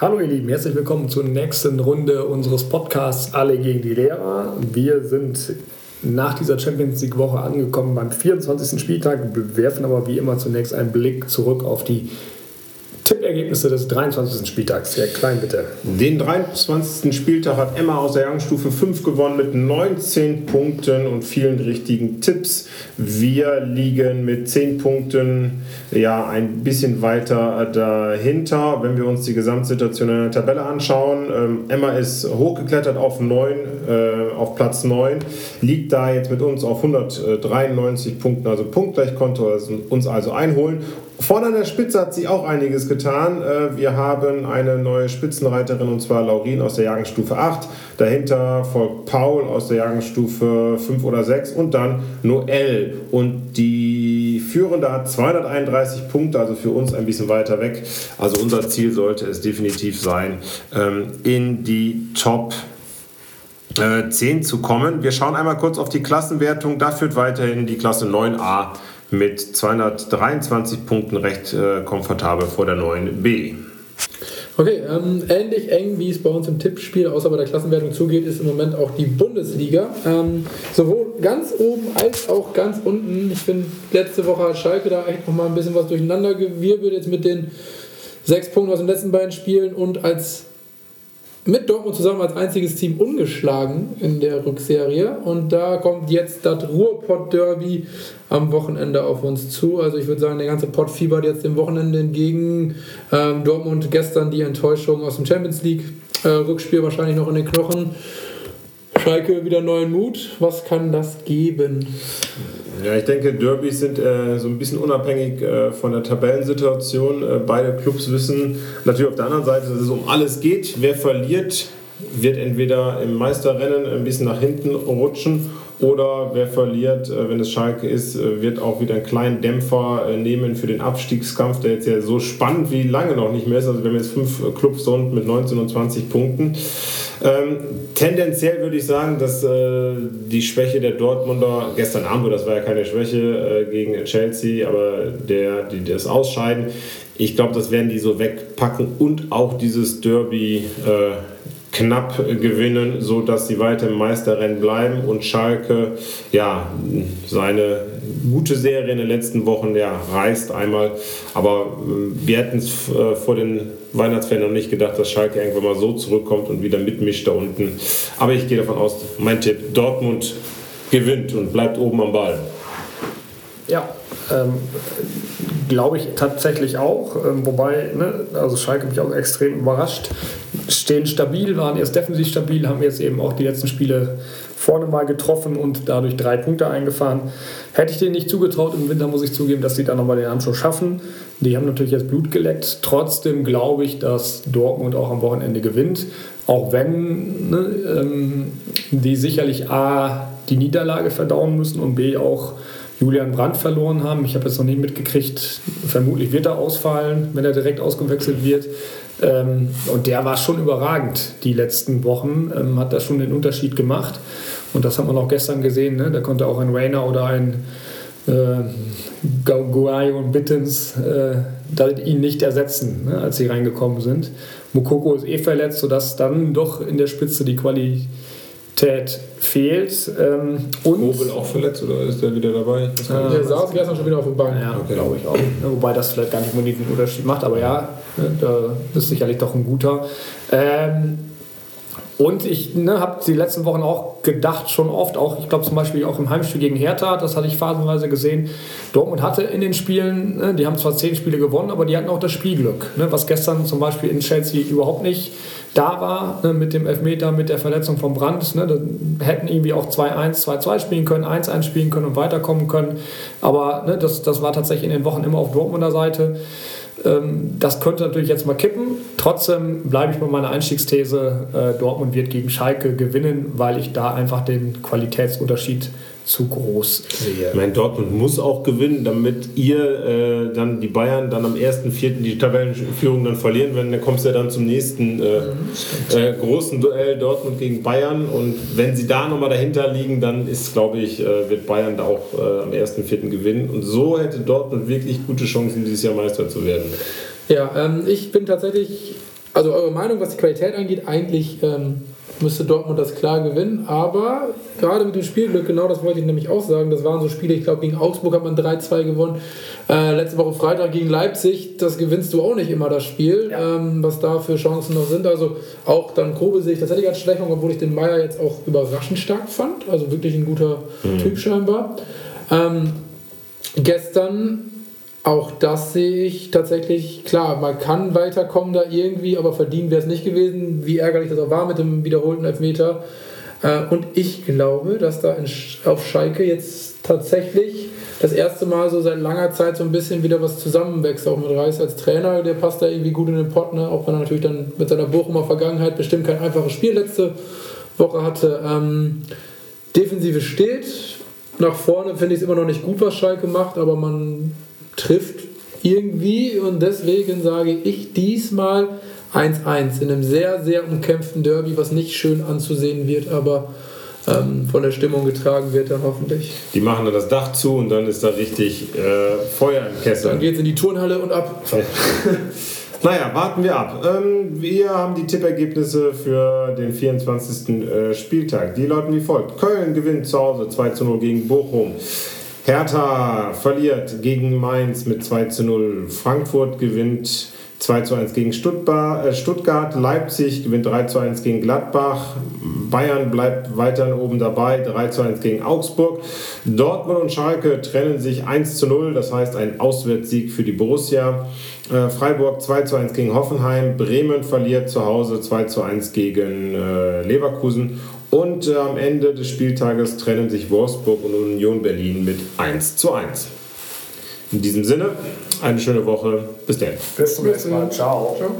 Hallo ihr Lieben, herzlich willkommen zur nächsten Runde unseres Podcasts Alle gegen die Lehrer. Wir sind nach dieser Champions League Woche angekommen beim 24. Spieltag, werfen aber wie immer zunächst einen Blick zurück auf die Tippergebnisse des 23. Spieltags. Herr Klein, bitte. Den 23. Spieltag hat Emma aus der Jahrgangsstufe 5 gewonnen mit 19 Punkten und vielen richtigen Tipps. Wir liegen mit 10 Punkten ja ein bisschen weiter dahinter. Wenn wir uns die Gesamtsituation in der Tabelle anschauen, ähm, Emma ist hochgeklettert auf 9, äh, auf Platz 9, liegt da jetzt mit uns auf 193 Punkten, also punktgleich konnte uns also einholen Vorne an der Spitze hat sie auch einiges getan. Äh, wir haben eine neue Spitzenreiterin und zwar Laurin aus der Jahrgangsstufe 8. Dahinter folgt Paul aus der Jahrgangsstufe 5 oder 6 und dann Noel. Und die Führende hat 231 Punkte, also für uns ein bisschen weiter weg. Also unser Ziel sollte es definitiv sein, ähm, in die Top 10 äh, zu kommen. Wir schauen einmal kurz auf die Klassenwertung. Da führt weiterhin die Klasse 9a mit 223 Punkten recht äh, komfortabel vor der 9b. Okay, ähm, ähnlich eng wie es bei uns im Tippspiel, außer bei der Klassenwertung zugeht, ist im Moment auch die Bundesliga. Ähm, sowohl ganz oben als auch ganz unten. Ich finde, letzte Woche hat Schalke da echt nochmal ein bisschen was durcheinander gewirbelt, jetzt mit den sechs Punkten aus den letzten beiden Spielen und als mit Dortmund zusammen als einziges Team ungeschlagen in der Rückserie. Und da kommt jetzt das Ruhrpott-Derby am Wochenende auf uns zu. Also ich würde sagen, der ganze Pott fiebert jetzt dem Wochenende entgegen. Ähm, Dortmund gestern die Enttäuschung aus dem Champions League. Äh, Rückspiel wahrscheinlich noch in den Knochen. Schalke wieder neuen Mut. Was kann das geben? Ja, ich denke, Derbys sind äh, so ein bisschen unabhängig äh, von der Tabellensituation. Äh, beide Clubs wissen natürlich auf der anderen Seite, dass es um alles geht. Wer verliert, wird entweder im Meisterrennen ein bisschen nach hinten rutschen oder wer verliert, äh, wenn es Schalke ist, äh, wird auch wieder einen kleinen Dämpfer äh, nehmen für den Abstiegskampf, der jetzt ja so spannend wie lange noch nicht mehr ist. Also wir haben jetzt fünf Clubs und mit 19 und 20 Punkten. Ähm, tendenziell würde ich sagen, dass äh, die Schwäche der Dortmunder gestern Abend, das war ja keine Schwäche äh, gegen Chelsea, aber der, die das Ausscheiden, ich glaube, das werden die so wegpacken und auch dieses Derby äh, knapp gewinnen, so dass sie weiter im Meisterrennen bleiben und Schalke ja seine gute Serie in den letzten Wochen ja reißt einmal, aber äh, wir hätten es äh, vor den Weihnachtsferien noch nicht gedacht, dass Schalke irgendwann mal so zurückkommt und wieder mitmischt da unten. Aber ich gehe davon aus, mein Tipp, Dortmund gewinnt und bleibt oben am Ball. Ja, ähm, glaube ich tatsächlich auch. Ähm, wobei, ne, also Schalke mich auch extrem überrascht. Stehen stabil, waren erst defensiv stabil, haben jetzt eben auch die letzten Spiele vorne mal getroffen und dadurch drei Punkte eingefahren. Hätte ich denen nicht zugetraut, im Winter muss ich zugeben, dass sie dann nochmal den Anschluss schaffen. Die haben natürlich jetzt Blut geleckt. Trotzdem glaube ich, dass Dortmund auch am Wochenende gewinnt. Auch wenn ne, ähm, die sicherlich A, die Niederlage verdauen müssen und B, auch Julian Brandt verloren haben. Ich habe jetzt noch nicht mitgekriegt, vermutlich wird er ausfallen, wenn er direkt ausgewechselt wird. Ähm, und der war schon überragend die letzten Wochen, ähm, hat da schon den Unterschied gemacht. Und das hat man auch gestern gesehen. Ne? Da konnte auch ein Rainer oder ein äh, Guay und Bittens äh, ihn nicht ersetzen, ne? als sie reingekommen sind. Mukoko ist eh verletzt, sodass dann doch in der Spitze die Qualität Qualität fehlt. Ähm, und Mobile auch verletzt oder ist der wieder dabei? Äh, der saß gestern schon wieder auf dem Bank. Ja, okay. glaube ich auch. Wobei das vielleicht gar nicht unbedingt einen Unterschied macht, aber ja, ne, da ist sicherlich doch ein guter. Ähm, und ich ne, habe die letzten Wochen auch gedacht, schon oft, auch ich glaube zum Beispiel auch im Heimspiel gegen Hertha, das hatte ich phasenweise gesehen. Dortmund hatte in den Spielen, ne, die haben zwar zehn Spiele gewonnen, aber die hatten auch das Spielglück, ne, was gestern zum Beispiel in Chelsea überhaupt nicht da war, ne, mit dem Elfmeter, mit der Verletzung von Brandt. Ne, da hätten irgendwie auch 2-1, 2-2 spielen können, 1-1 spielen können und weiterkommen können. Aber ne, das, das war tatsächlich in den Wochen immer auf Dortmunder Seite. Ähm, das könnte natürlich jetzt mal kippen. Trotzdem bleibe ich bei meiner Einstiegsthese, äh, Dortmund wird gegen Schalke gewinnen, weil ich da einfach den Qualitätsunterschied zu groß sehe. Ich meine, Dortmund muss auch gewinnen, damit ihr äh, dann die Bayern dann am 1.4. die Tabellenführung dann verlieren werden. Dann kommst du ja dann zum nächsten äh, äh, großen Duell Dortmund gegen Bayern. Und wenn sie da nochmal dahinter liegen, dann ist, glaube ich, äh, wird Bayern da auch äh, am 1.4. gewinnen. Und so hätte Dortmund wirklich gute Chancen, dieses Jahr Meister zu werden. Ja, ähm, ich bin tatsächlich also eure Meinung, was die Qualität angeht, eigentlich ähm, müsste Dortmund das klar gewinnen. Aber gerade mit dem Spielglück, genau das wollte ich nämlich auch sagen, das waren so Spiele, ich glaube, gegen Augsburg hat man 3-2 gewonnen. Äh, letzte Woche Freitag gegen Leipzig, das gewinnst du auch nicht immer, das Spiel, ja. ähm, was da für Chancen noch sind. Also auch dann Kobe sehe ich tatsächlich als Schwächung, obwohl ich den Meier jetzt auch überraschend stark fand. Also wirklich ein guter mhm. Typ scheinbar. Ähm, gestern auch das sehe ich tatsächlich, klar, man kann weiterkommen da irgendwie, aber verdient wäre es nicht gewesen, wie ärgerlich das auch war mit dem wiederholten Elfmeter. Äh, und ich glaube, dass da auf Schalke jetzt tatsächlich das erste Mal so seit langer Zeit so ein bisschen wieder was zusammenwächst, auch mit Reis als Trainer, der passt da irgendwie gut in den Pott, ne? auch wenn er natürlich dann mit seiner Bochumer Vergangenheit bestimmt kein einfaches Spiel letzte Woche hatte. Ähm, Defensive steht, nach vorne finde ich es immer noch nicht gut, was Schalke macht, aber man trifft irgendwie und deswegen sage ich diesmal 1-1 in einem sehr, sehr umkämpften Derby, was nicht schön anzusehen wird, aber ähm, von der Stimmung getragen wird dann hoffentlich. Die machen dann das Dach zu und dann ist da richtig äh, Feuer im Kessel. Dann geht es in die Turnhalle und ab. Naja, warten wir ab. Ähm, wir haben die Tippergebnisse für den 24. Äh, Spieltag. Die lauten wie folgt. Köln gewinnt zu Hause 2 zu 0 gegen Bochum. Hertha verliert gegen Mainz mit 2 zu 0. Frankfurt gewinnt 2 zu 1 gegen äh, Stuttgart. Leipzig gewinnt 3 zu 1 gegen Gladbach. Bayern bleibt weiterhin oben dabei. 3 zu 1 gegen Augsburg. Dortmund und Schalke trennen sich 1 zu 0. Das heißt ein Auswärtssieg für die Borussia. Äh, Freiburg 2 zu 1 gegen Hoffenheim. Bremen verliert zu Hause 2 zu 1 gegen äh, Leverkusen. Und am Ende des Spieltages trennen sich Wolfsburg und Union Berlin mit 1 zu 1. In diesem Sinne, eine schöne Woche. Bis dann. Bis zum nächsten Mal. Ciao. Ciao.